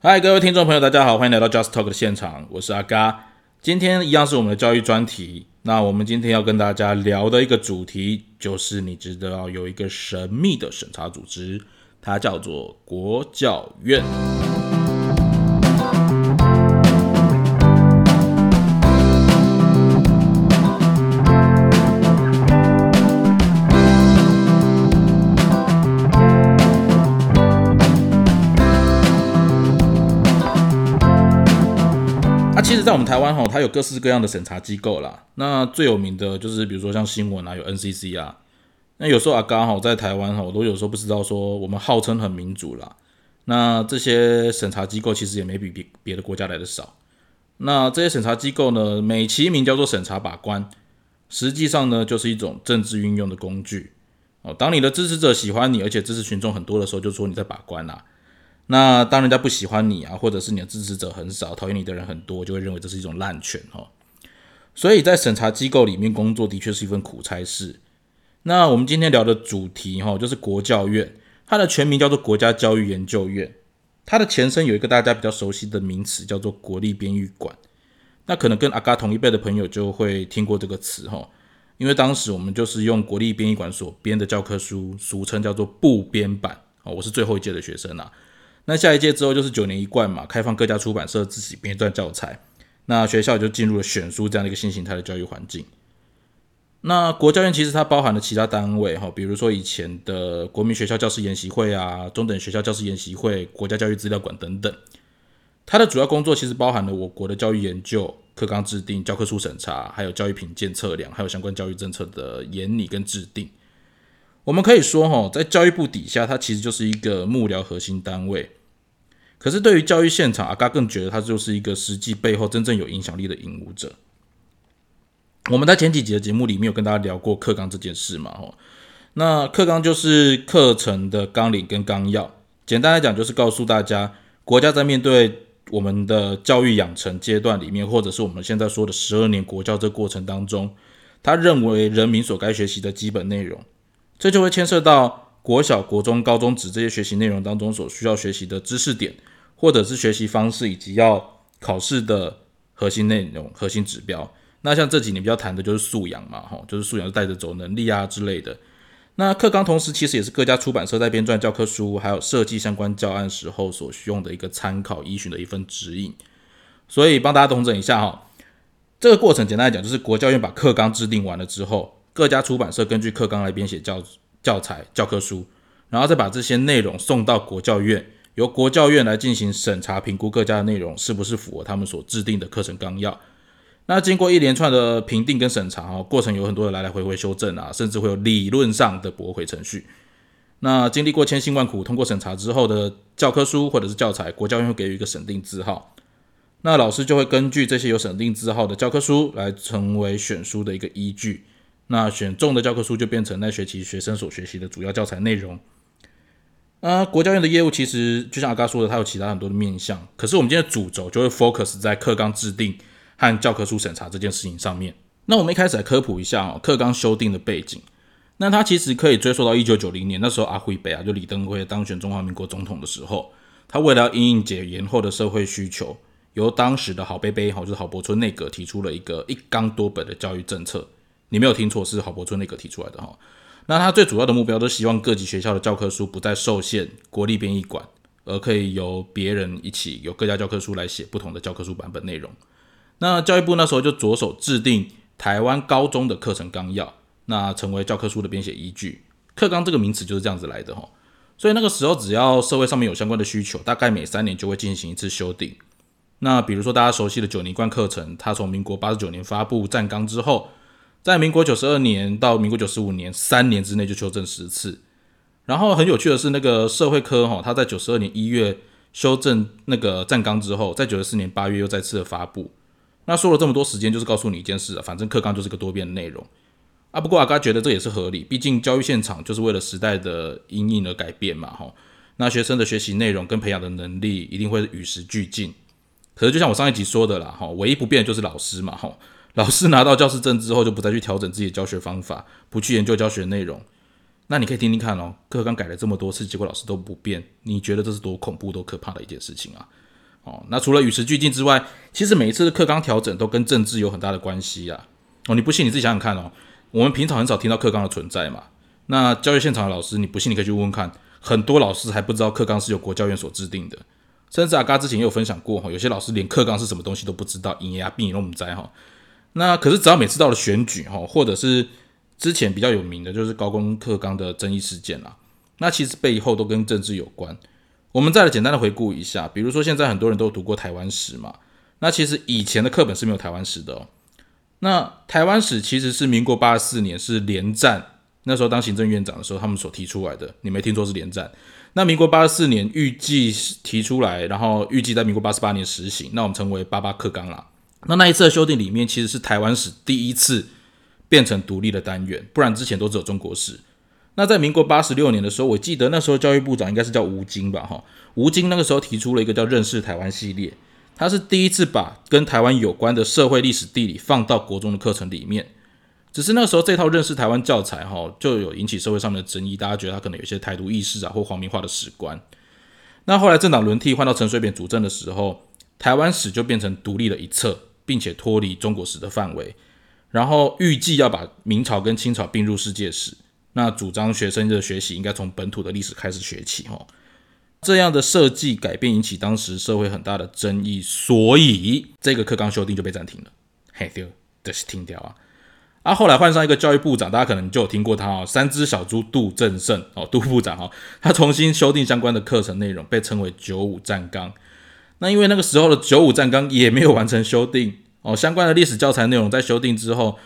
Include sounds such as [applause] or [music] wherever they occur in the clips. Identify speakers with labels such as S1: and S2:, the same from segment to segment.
S1: 嗨，各位听众朋友，大家好，欢迎来到 Just Talk 的现场，我是阿嘎。今天一样是我们的教育专题。那我们今天要跟大家聊的一个主题，就是你知道有一个神秘的审查组织，它叫做国教院。在我们台湾哈，它有各式各样的审查机构啦。那最有名的就是，比如说像新闻啊，有 NCC 啊。那有时候啊，刚好在台湾哈，我都有时候不知道说，我们号称很民主啦。那这些审查机构其实也没比别别的国家来的少。那这些审查机构呢，美其名叫做审查把关，实际上呢，就是一种政治运用的工具。哦，当你的支持者喜欢你，而且支持群众很多的时候，就说你在把关啦。那当人家不喜欢你啊，或者是你的支持者很少，讨厌你的人很多，就会认为这是一种滥权哈。所以在审查机构里面工作的确是一份苦差事。那我们今天聊的主题哈，就是国教院，它的全名叫做国家教育研究院，它的前身有一个大家比较熟悉的名词叫做国立编译馆。那可能跟阿嘎同一辈的朋友就会听过这个词哈，因为当时我们就是用国立编译馆所编的教科书，俗称叫做部编版哦。我是最后一届的学生啊。那下一届之后就是九年一贯嘛，开放各家出版社自己编撰教材，那学校就进入了选书这样的一个新形态的教育环境。那国教院其实它包含了其他单位哈，比如说以前的国民学校教师研习会啊、中等学校教师研习会、国家教育资料馆等等。它的主要工作其实包含了我国的教育研究、课纲制定、教科书审查，还有教育品鉴测量，还有相关教育政策的研拟跟制定。我们可以说哈，在教育部底下，它其实就是一个幕僚核心单位。可是对于教育现场，阿嘎更觉得他就是一个实际背后真正有影响力的引舞者。我们在前几集的节目里面有跟大家聊过课纲这件事嘛？吼，那课纲就是课程的纲领跟纲要。简单来讲，就是告诉大家，国家在面对我们的教育养成阶段里面，或者是我们现在说的十二年国教这过程当中，他认为人民所该学习的基本内容，这就会牵涉到。国小、国中、高中指这些学习内容当中所需要学习的知识点，或者是学习方式，以及要考试的核心内容、核心指标。那像这几年比较谈的就是素养嘛，吼，就是素养带着走能力啊之类的。那课纲同时其实也是各家出版社在编撰教科书，还有设计相关教案时候所需用的一个参考依循的一份指引。所以帮大家统整一下哈，这个过程简单来讲，就是国教院把课纲制定完了之后，各家出版社根据课纲来编写教。教材、教科书，然后再把这些内容送到国教院，由国教院来进行审查评估，各家的内容是不是符合他们所制定的课程纲要。那经过一连串的评定跟审查，哈，过程有很多的来来回回修正啊，甚至会有理论上的驳回程序。那经历过千辛万苦通过审查之后的教科书或者是教材，国教院会给予一个审定字号，那老师就会根据这些有审定字号的教科书来成为选书的一个依据。那选中的教科书就变成那学期学生所学习的主要教材内容。啊，国教院的业务其实就像阿嘎说的，它有其他很多的面向。可是我们今天的主轴就会 focus 在课纲制定和教科书审查这件事情上面。那我们一开始来科普一下哦，课纲修订的背景。那它其实可以追溯到一九九零年，那时候阿辉北啊，就李登辉当选中华民国总统的时候，他为了要应应解严后的社会需求，由当时的郝贝贝，好就是郝柏村内阁提出了一个一纲多本的教育政策。你没有听错，是郝柏村内阁提出来的哈。那他最主要的目标都希望各级学校的教科书不再受限国立编译馆，而可以由别人一起由各家教科书来写不同的教科书版本内容。那教育部那时候就着手制定台湾高中的课程纲要，那成为教科书的编写依据。课纲这个名词就是这样子来的哈。所以那个时候只要社会上面有相关的需求，大概每三年就会进行一次修订。那比如说大家熟悉的九年贯课程，它从民国八十九年发布站纲之后。在民国九十二年到民国九十五年三年之内就修正十次，然后很有趣的是，那个社会科哈，他在九十二年一月修正那个站纲之后，在九十四年八月又再次的发布。那说了这么多时间，就是告诉你一件事啊，反正课纲就是个多变的内容啊。不过阿嘎觉得这也是合理，毕竟教育现场就是为了时代的因应而改变嘛哈。那学生的学习内容跟培养的能力一定会与时俱进。可是就像我上一集说的啦哈，唯一不变的就是老师嘛哈。老师拿到教师证之后，就不再去调整自己的教学方法，不去研究教学内容。那你可以听听看哦，课纲改了这么多次，结果老师都不变，你觉得这是多恐怖、多可怕的一件事情啊？哦，那除了与时俱进之外，其实每一次的课纲调整都跟政治有很大的关系啊。哦，你不信你自己想想看哦。我们平常很少听到课纲的存在嘛。那教育现场的老师，你不信你可以去问问看，很多老师还不知道课纲是由国教院所制定的。甚至阿嘎之前也有分享过哈，有些老师连课纲是什么东西都不知道，隐牙病都不在哈。那可是只要每次到了选举哈，或者是之前比较有名的就是高工课纲的争议事件啦，那其实背后都跟政治有关。我们再来简单的回顾一下，比如说现在很多人都读过台湾史嘛，那其实以前的课本是没有台湾史的哦。那台湾史其实是民国八十四年是连战那时候当行政院长的时候他们所提出来的，你没听错是连战？那民国八十四年预计提出来，然后预计在民国八十八年实行，那我们称为八八课纲啦。那那一次的修订里面其实是台湾史第一次变成独立的单元，不然之前都只有中国史。那在民国八十六年的时候，我记得那时候教育部长应该是叫吴京吧，哈，吴京那个时候提出了一个叫认识台湾系列，他是第一次把跟台湾有关的社会、历史、地理放到国中的课程里面。只是那时候这套认识台湾教材，哈，就有引起社会上的争议，大家觉得他可能有些台独意识啊，或皇民化的史观。那后来政党轮替换到陈水扁主政的时候，台湾史就变成独立的一册，并且脱离中国史的范围，然后预计要把明朝跟清朝并入世界史。那主张学生的学习应该从本土的历史开始学起，哈，这样的设计改变引起当时社会很大的争议，所以这个课纲修订就被暂停了。嘿，对，就是停掉啊。啊，后来换上一个教育部长，大家可能就有听过他哦，三只小猪杜正胜哦，杜部长哦，他重新修订相关的课程内容，被称为九五战纲。那因为那个时候的九五战纲也没有完成修订哦，相关的历史教材内容在修订之后。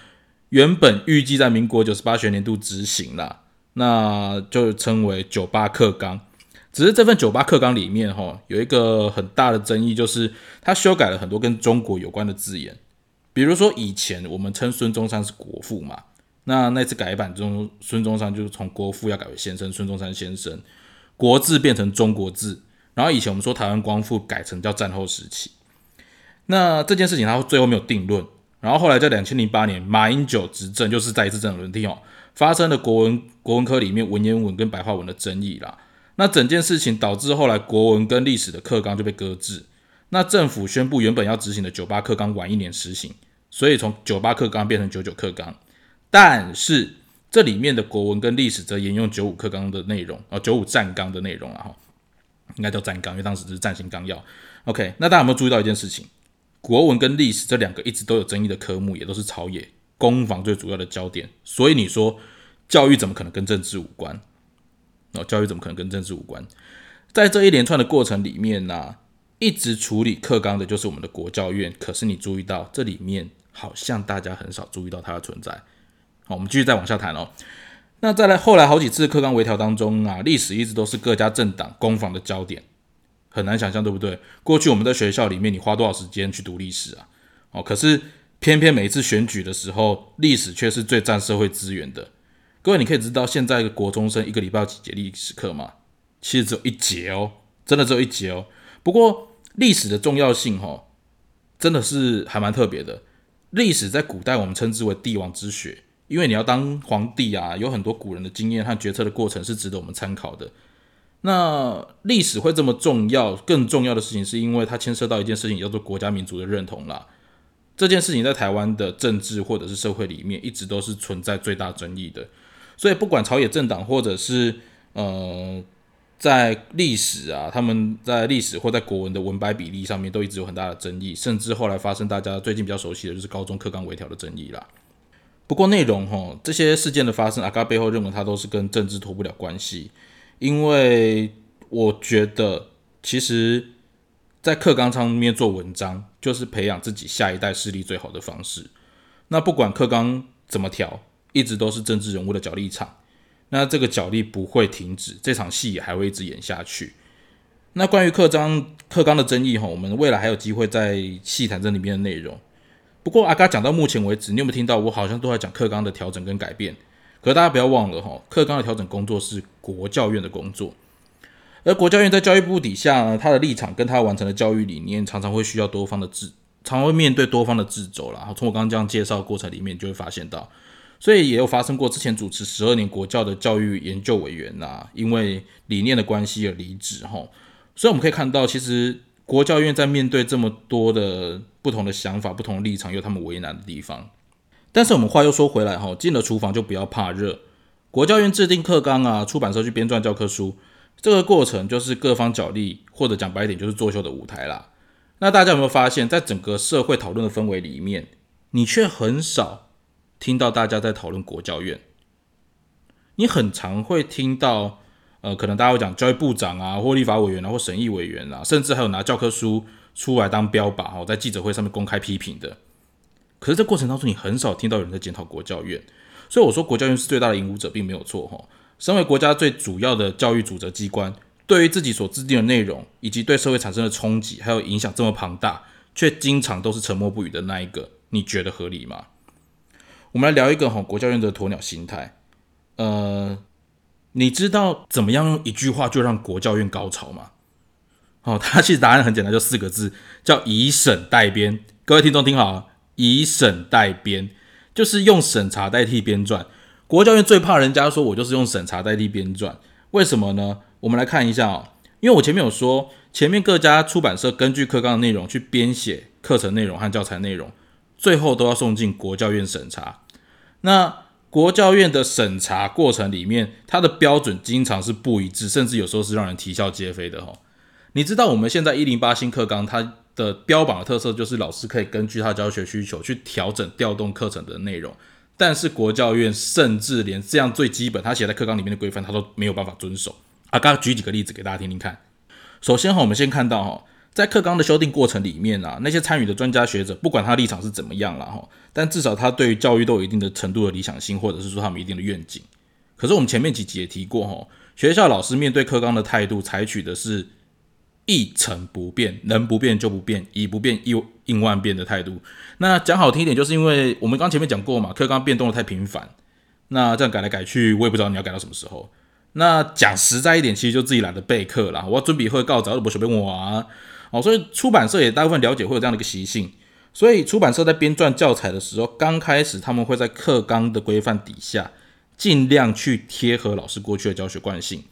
S1: 原本预计在民国九十八学年度执行啦，那就称为九八课纲。只是这份九八课纲里面，哈，有一个很大的争议，就是它修改了很多跟中国有关的字眼。比如说，以前我们称孙中山是国父嘛，那那次改版中，孙中山就是从国父要改为先生，孙中山先生，国字变成中国字。然后以前我们说台湾光复改成叫战后时期。那这件事情他最后没有定论。然后后来在两千零八年，马英九执政，就是再一次政党轮替哦，发生了国文国文科里面文言文跟白话文的争议啦。那整件事情导致后来国文跟历史的课纲就被搁置。那政府宣布原本要执行的九八课纲晚一年实行，所以从九八课纲变成九九课纲。但是这里面的国文跟历史则沿用九五课纲的内容啊，九五战纲的内容啊，应该叫战纲，因为当时是战行纲要。OK，那大家有没有注意到一件事情？国文跟历史这两个一直都有争议的科目，也都是朝野攻防最主要的焦点。所以你说教育怎么可能跟政治无关？哦，教育怎么可能跟政治无关？在这一连串的过程里面呢，一直处理课纲的就是我们的国教院。可是你注意到这里面好像大家很少注意到它的存在。好，我们继续再往下谈哦。那再来后来好几次课纲微调当中啊，历史一直都是各家政党攻防的焦点。很难想象，对不对？过去我们在学校里面，你花多少时间去读历史啊？哦，可是偏偏每一次选举的时候，历史却是最占社会资源的。各位，你可以知道现在一个国中生一个礼拜有几节历史课吗？其实只有一节哦，真的只有一节哦。不过历史的重要性，哈，真的是还蛮特别的。历史在古代我们称之为帝王之学，因为你要当皇帝啊，有很多古人的经验和决策的过程是值得我们参考的。那历史会这么重要？更重要的事情是因为它牵涉到一件事情，叫做国家民族的认同啦。这件事情在台湾的政治或者是社会里面，一直都是存在最大争议的。所以不管朝野政党，或者是呃，在历史啊，他们在历史或在国文的文白比例上面，都一直有很大的争议。甚至后来发生大家最近比较熟悉的就是高中课纲微调的争议啦。不过内容哈，这些事件的发生，阿嘎背后认为它都是跟政治脱不了关系。因为我觉得，其实，在课纲上面做文章，就是培养自己下一代势力最好的方式。那不管课纲怎么调，一直都是政治人物的角力场。那这个角力不会停止，这场戏也还会一直演下去。那关于课章课纲的争议哈，我们未来还有机会再细谈这里面的内容。不过阿嘎讲到目前为止，你有没有听到？我好像都在讲课纲的调整跟改变。可是大家不要忘了哈，课纲的调整工作是国教院的工作，而国教院在教育部底下呢，他的立场跟他完成的教育理念，常常会需要多方的制，常会面对多方的制肘然后从我刚刚这样介绍过程里面，就会发现到，所以也有发生过之前主持十二年国教的教育研究委员呐，因为理念的关系而离职哈。所以我们可以看到，其实国教院在面对这么多的不同的想法、不同的立场，有他们为难的地方。但是我们话又说回来哈，进了厨房就不要怕热。国教院制定课纲啊，出版社去编撰教科书，这个过程就是各方角力，或者讲白一点就是作秀的舞台啦。那大家有没有发现，在整个社会讨论的氛围里面，你却很少听到大家在讨论国教院？你很常会听到，呃，可能大家会讲教育部长啊，或立法委员啊，或审议委员啊，甚至还有拿教科书出来当标靶哦，在记者会上面公开批评的。可是这过程当中，你很少听到有人在检讨国教院。所以我说，国教院是最大的引武者，并没有错哈。身为国家最主要的教育主责机关，对于自己所制定的内容，以及对社会产生的冲击还有影响这么庞大，却经常都是沉默不语的那一个，你觉得合理吗？我们来聊一个哈国教院的鸵鸟心态。呃，你知道怎么样用一句话就让国教院高潮吗？哦，[laughs] 它其实答案很简单，就四个字，叫以审代编。各位听众听好，以审代编。就是用审查代替编撰，国教院最怕人家说我就是用审查代替编撰，为什么呢？我们来看一下哦，因为我前面有说，前面各家出版社根据课纲的内容去编写课程内容和教材内容，最后都要送进国教院审查。那国教院的审查过程里面，它的标准经常是不一致，甚至有时候是让人啼笑皆非的哦。你知道我们现在一零八新课纲它？的标榜的特色就是老师可以根据他教学需求去调整调动课程的内容，但是国教院甚至连这样最基本他写在课纲里面的规范，他都没有办法遵守。啊，刚刚举几个例子给大家听听看。首先哈，我们先看到哈，在课纲的修订过程里面啊，那些参与的专家学者，不管他立场是怎么样了哈，但至少他对于教育都有一定的程度的理想性，或者是说他们一定的愿景。可是我们前面几集也提过哈，学校老师面对课纲的态度，采取的是。一成不变，能不变就不变，以不变应应万变的态度。那讲好听一点，就是因为我们刚前面讲过嘛，课纲变动的太频繁，那这样改来改去，我也不知道你要改到什么时候。那讲实在一点，其实就自己懒得备课啦。我要准备会告早，都不随便玩。哦，所以出版社也大部分了解会有这样的一个习性，所以出版社在编撰教材的时候，刚开始他们会在课纲的规范底下，尽量去贴合老师过去的教学惯性。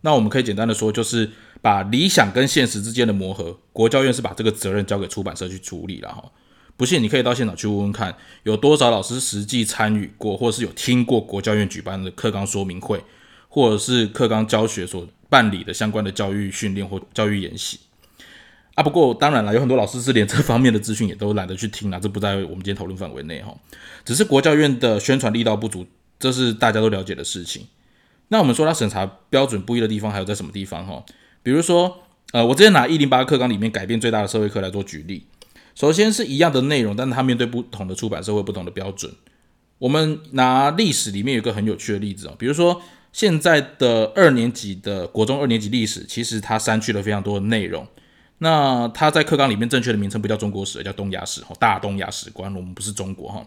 S1: 那我们可以简单的说，就是把理想跟现实之间的磨合，国教院是把这个责任交给出版社去处理了哈。不信你可以到现场去问问看，有多少老师实际参与过，或是有听过国教院举办的课纲说明会，或者是课纲教学所办理的相关的教育训练或教育研习啊。不过当然了，有很多老师是连这方面的资讯也都懒得去听了，这不在我们今天讨论范围内哈。只是国教院的宣传力道不足，这是大家都了解的事情。那我们说它审查标准不一的地方还有在什么地方哈？比如说，呃，我之前拿一零八课纲里面改变最大的社会课来做举例。首先是一样的内容，但是它面对不同的出版社会不同的标准。我们拿历史里面有一个很有趣的例子哦，比如说现在的二年级的国中二年级历史，其实它删去了非常多的内容。那它在课纲里面正确的名称不叫中国史，叫东亚史哈，大东亚史观，我们不是中国哈。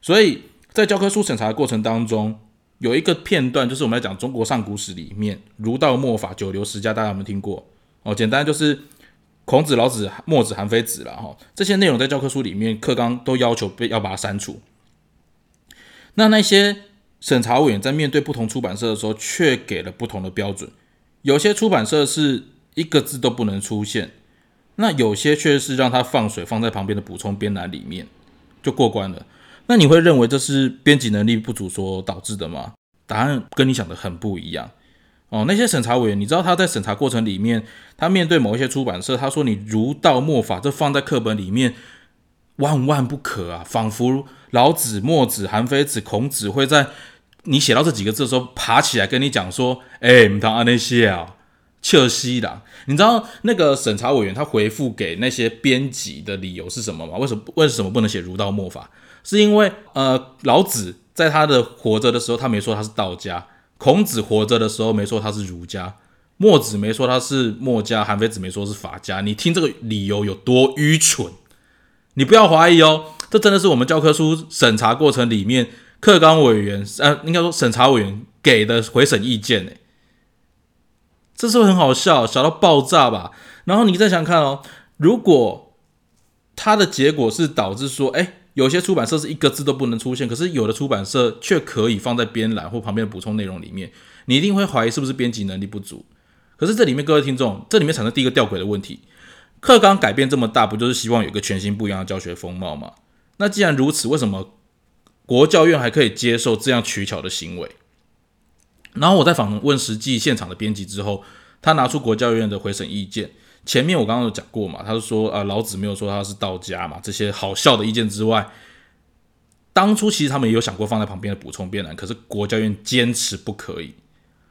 S1: 所以在教科书审查的过程当中。有一个片段，就是我们在讲中国上古史里面，儒道墨法九流十家，大家有没有听过？哦，简单就是孔子、老子、墨子、韩非子了哈。这些内容在教科书里面，课纲都要求被要把它删除。那那些审查委员在面对不同出版社的时候，却给了不同的标准。有些出版社是一个字都不能出现，那有些却是让他放水放在旁边的补充编栏里面就过关了。那你会认为这是编辑能力不足所导致的吗？答案跟你想的很不一样哦。那些审查委员，你知道他在审查过程里面，他面对某一些出版社，他说你儒道墨法这放在课本里面万万不可啊，仿佛老子、墨子、韩非子、孔子会在你写到这几个字的时候爬起来跟你讲说：“哎，唔当阿那些啊，切尔西啦。”你知道那个审查委员他回复给那些编辑的理由是什么吗？为什么为什么不能写儒道墨法？是因为呃，老子在他的活着的时候，他没说他是道家；孔子活着的时候没说他是儒家；墨子没说他是墨家；韩非子没说是法家。你听这个理由有多愚蠢？你不要怀疑哦，这真的是我们教科书审查过程里面课纲委员呃，应该说审查委员给的回审意见呢，这是不是很好笑，小到爆炸吧？然后你再想看哦，如果它的结果是导致说，哎。有些出版社是一个字都不能出现，可是有的出版社却可以放在编栏或旁边的补充内容里面。你一定会怀疑是不是编辑能力不足。可是这里面各位听众，这里面产生第一个吊诡的问题：课纲改变这么大，不就是希望有一个全新不一样的教学风貌吗？那既然如此，为什么国教院还可以接受这样取巧的行为？然后我在访问实际现场的编辑之后，他拿出国教院的回审意见。前面我刚刚有讲过嘛，他是说啊，老子没有说他是道家嘛，这些好笑的意见之外，当初其实他们也有想过放在旁边的补充辩论，可是国教院坚持不可以。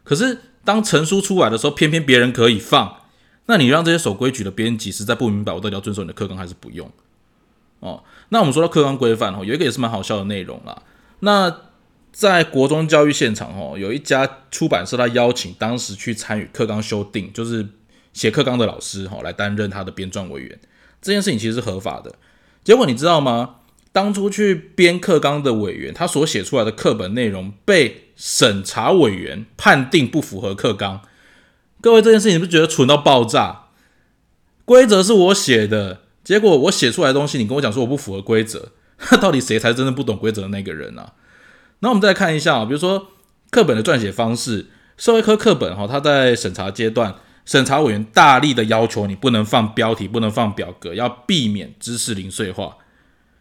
S1: 可是当成书出来的时候，偏偏别人可以放，那你让这些守规矩的编辑实在不明白，我到底要遵守你的课纲还是不用？哦，那我们说到课纲规范哦，有一个也是蛮好笑的内容啦。那在国中教育现场哦，有一家出版社，他邀请当时去参与课纲修订，就是。写课纲的老师哈来担任他的编撰委员，这件事情其实是合法的。结果你知道吗？当初去编课纲的委员，他所写出来的课本内容被审查委员判定不符合课纲。各位，这件事情你不觉得蠢到爆炸？规则是我写的，结果我写出来的东西，你跟我讲说我不符合规则，那 [laughs] 到底谁才真正不懂规则的那个人啊？那我们再来看一下啊，比如说课本的撰写方式，社会科课本哈，它在审查阶段。审查委员大力的要求你不能放标题，不能放表格，要避免知识零碎化。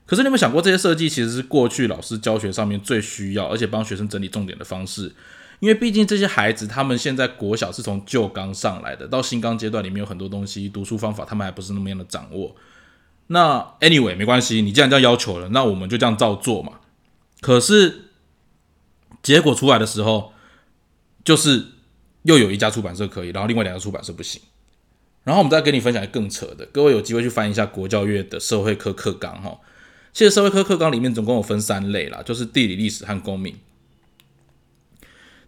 S1: 可是你有没有想过，这些设计其实是过去老师教学上面最需要，而且帮学生整理重点的方式？因为毕竟这些孩子他们现在国小是从旧纲上来的，到新纲阶段里面有很多东西读书方法他们还不是那么样的掌握。那 anyway 没关系，你既然这样要求了，那我们就这样照做嘛。可是结果出来的时候，就是。又有一家出版社可以，然后另外两家出版社不行。然后我们再跟你分享更扯的，各位有机会去翻一下国教院的社会科课纲哈。其实社会科课纲里面总共有分三类啦，就是地理、历史和公民。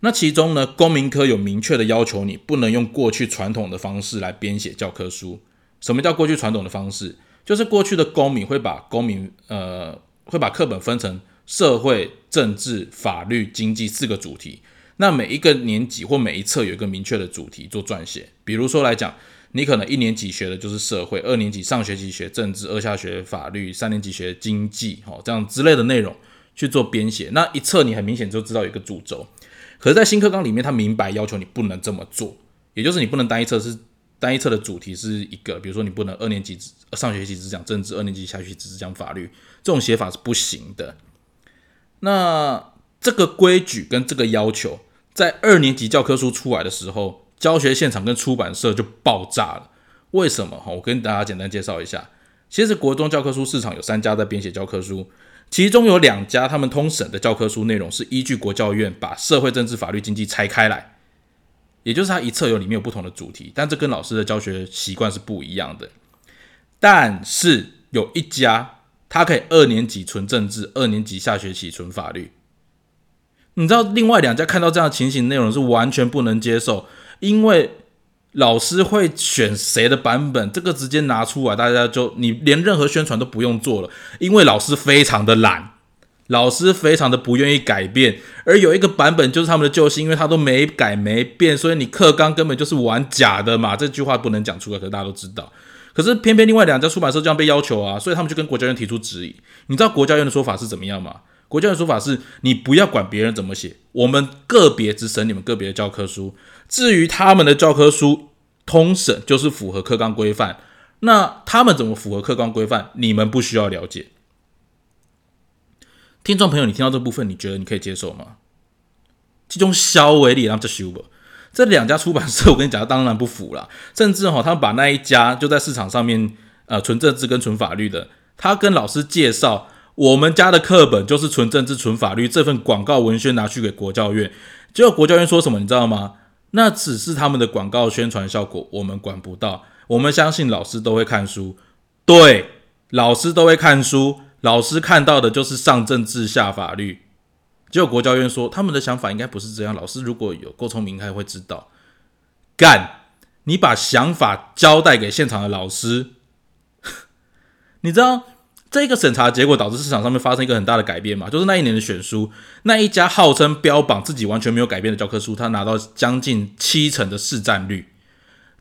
S1: 那其中呢，公民科有明确的要求，你不能用过去传统的方式来编写教科书。什么叫过去传统的方式？就是过去的公民会把公民呃会把课本分成社会、政治、法律、经济四个主题。那每一个年级或每一册有一个明确的主题做撰写，比如说来讲，你可能一年级学的就是社会，二年级上学期学政治，二下学法律，三年级学经济，哦，这样之类的内容去做编写。那一册你很明显就知道有一个主轴，可是，在新课纲里面，他明白要求你不能这么做，也就是你不能单一册是单一册的主题是一个，比如说你不能二年级上学期只讲政治，二年级下学期只讲法律，这种写法是不行的。那这个规矩跟这个要求，在二年级教科书出来的时候，教学现场跟出版社就爆炸了。为什么？哈，我跟大家简单介绍一下。其实国中教科书市场有三家在编写教科书，其中有两家他们通审的教科书内容是依据国教院把社会、政治、法律、经济拆开来，也就是它一册有里面有不同的主题，但这跟老师的教学习惯是不一样的。但是有一家，他可以二年级存政治，二年级下学期存法律。你知道另外两家看到这样的情形内容是完全不能接受，因为老师会选谁的版本，这个直接拿出来，大家就你连任何宣传都不用做了，因为老师非常的懒，老师非常的不愿意改变，而有一个版本就是他们的救星，因为他都没改没变，所以你课纲根本就是玩假的嘛，这句话不能讲出来，可是大家都知道，可是偏偏另外两家出版社这样被要求啊，所以他们就跟国家院提出质疑，你知道国家院的说法是怎么样吗？国家院的说法是，你不要管别人怎么写，我们个别只审你们个别的教科书。至于他们的教科书通审，就是符合课纲规范。那他们怎么符合课纲规范，你们不需要了解。听众朋友，你听到这部分，你觉得你可以接受吗？其中肖维利让这修吧，这两家出版社，我跟你讲，当然不符了。甚至哈，他们把那一家就在市场上面，呃，纯政治跟纯法律的，他跟老师介绍。我们家的课本就是纯政治、纯法律，这份广告文宣拿去给国教院，结果国教院说什么？你知道吗？那只是他们的广告宣传效果，我们管不到。我们相信老师都会看书，对，老师都会看书，老师看到的就是上政治、下法律。结果国教院说，他们的想法应该不是这样。老师如果有够聪明，应该会知道。干，你把想法交代给现场的老师，[laughs] 你知道？这个审查结果导致市场上面发生一个很大的改变嘛，就是那一年的选书，那一家号称标榜自己完全没有改变的教科书，它拿到将近七成的市占率，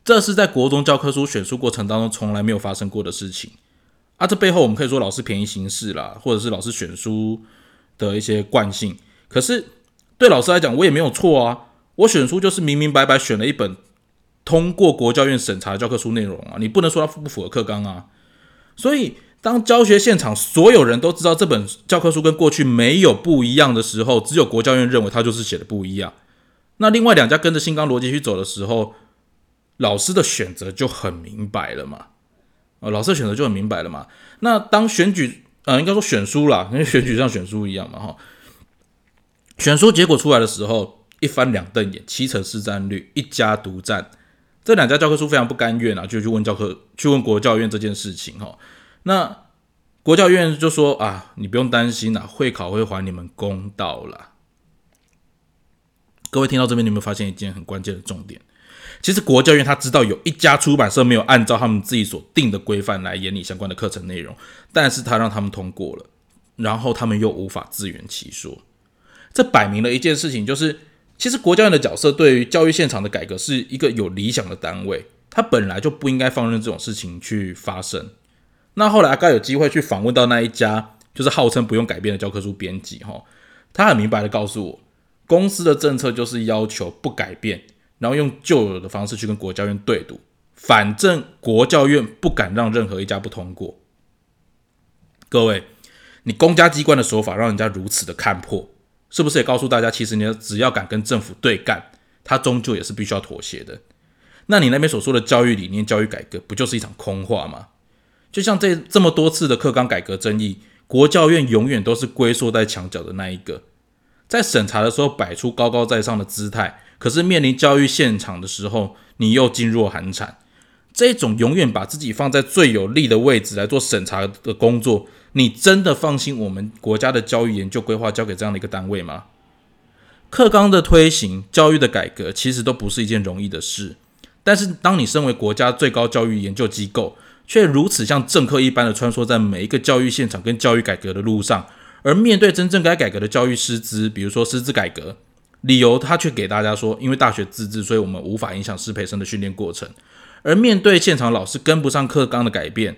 S1: 这是在国中教科书选书过程当中从来没有发生过的事情啊！这背后我们可以说老师便宜行事啦，或者是老师选书的一些惯性。可是对老师来讲，我也没有错啊，我选书就是明明白白选了一本通过国教院审查的教科书内容啊，你不能说它不符合课纲啊。所以，当教学现场所有人都知道这本教科书跟过去没有不一样的时候，只有国教院认为它就是写的不一样。那另外两家跟着新纲逻辑去走的时候，老师的选择就很明白了嘛。呃，老师的选择就很明白了嘛。那当选举，呃，应该说选书啦，因为选举像选书一样嘛，哈。选书结果出来的时候，一翻两瞪眼，七成市占率，一家独占。这两家教科书非常不甘愿啊，就去问教科，去问国教院这件事情哈。那国教院就说啊，你不用担心啦，会考会还你们公道啦。各位听到这边，你有没有发现一件很关键的重点？其实国教院他知道有一家出版社没有按照他们自己所定的规范来研拟相关的课程内容，但是他让他们通过了，然后他们又无法自圆其说。这摆明了一件事情，就是。其实国教院的角色对于教育现场的改革是一个有理想的单位，他本来就不应该放任这种事情去发生。那后来阿盖有机会去访问到那一家，就是号称不用改变的教科书编辑，哈，他很明白的告诉我，公司的政策就是要求不改变，然后用旧有的方式去跟国教院对赌，反正国教院不敢让任何一家不通过。各位，你公家机关的手法让人家如此的看破。是不是也告诉大家，其实你只要敢跟政府对干，他终究也是必须要妥协的。那你那边所说的教育理念、教育改革，不就是一场空话吗？就像这这么多次的课纲改革争议，国教院永远都是龟缩在墙角的那一个，在审查的时候摆出高高在上的姿态，可是面临教育现场的时候，你又噤若寒蝉。这种永远把自己放在最有利的位置来做审查的工作，你真的放心我们国家的教育研究规划交给这样的一个单位吗？课纲的推行、教育的改革，其实都不是一件容易的事。但是，当你身为国家最高教育研究机构，却如此像政客一般的穿梭在每一个教育现场跟教育改革的路上，而面对真正该改革的教育师资，比如说师资改革，理由他却给大家说，因为大学自治，所以我们无法影响师培生的训练过程。而面对现场老师跟不上课纲的改变，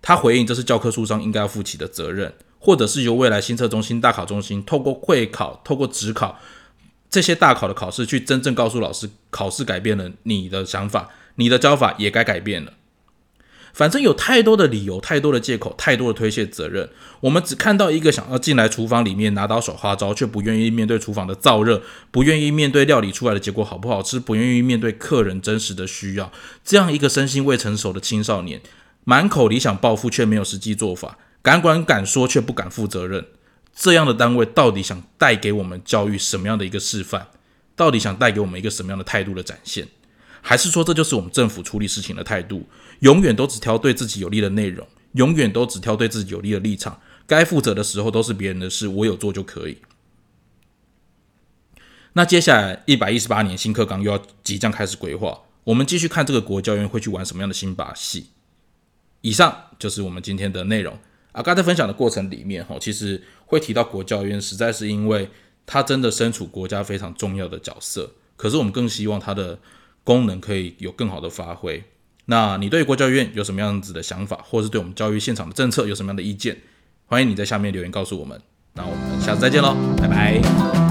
S1: 他回应这是教科书上应该要负起的责任，或者是由未来新测中心、大考中心透过会考、透过职考这些大考的考试去真正告诉老师，考试改变了你的想法，你的教法也该改变了。反正有太多的理由，太多的借口，太多的推卸责任。我们只看到一个想要进来厨房里面拿到手花招，却不愿意面对厨房的燥热，不愿意面对料理出来的结果好不好吃，不愿意面对客人真实的需要。这样一个身心未成熟的青少年，满口理想抱负却没有实际做法，敢管敢说却不敢负责任。这样的单位到底想带给我们教育什么样的一个示范？到底想带给我们一个什么样的态度的展现？还是说这就是我们政府处理事情的态度？永远都只挑对自己有利的内容，永远都只挑对自己有利的立场。该负责的时候都是别人的事，我有做就可以。那接下来一百一十八年新课纲又要即将开始规划，我们继续看这个国教院会去玩什么样的新把戏。以上就是我们今天的内容。啊，刚才分享的过程里面，哈，其实会提到国教院，实在是因为它真的身处国家非常重要的角色。可是我们更希望它的功能可以有更好的发挥。那你对国教院有什么样子的想法，或是对我们教育现场的政策有什么样的意见？欢迎你在下面留言告诉我们。那我们下次再见喽，拜拜。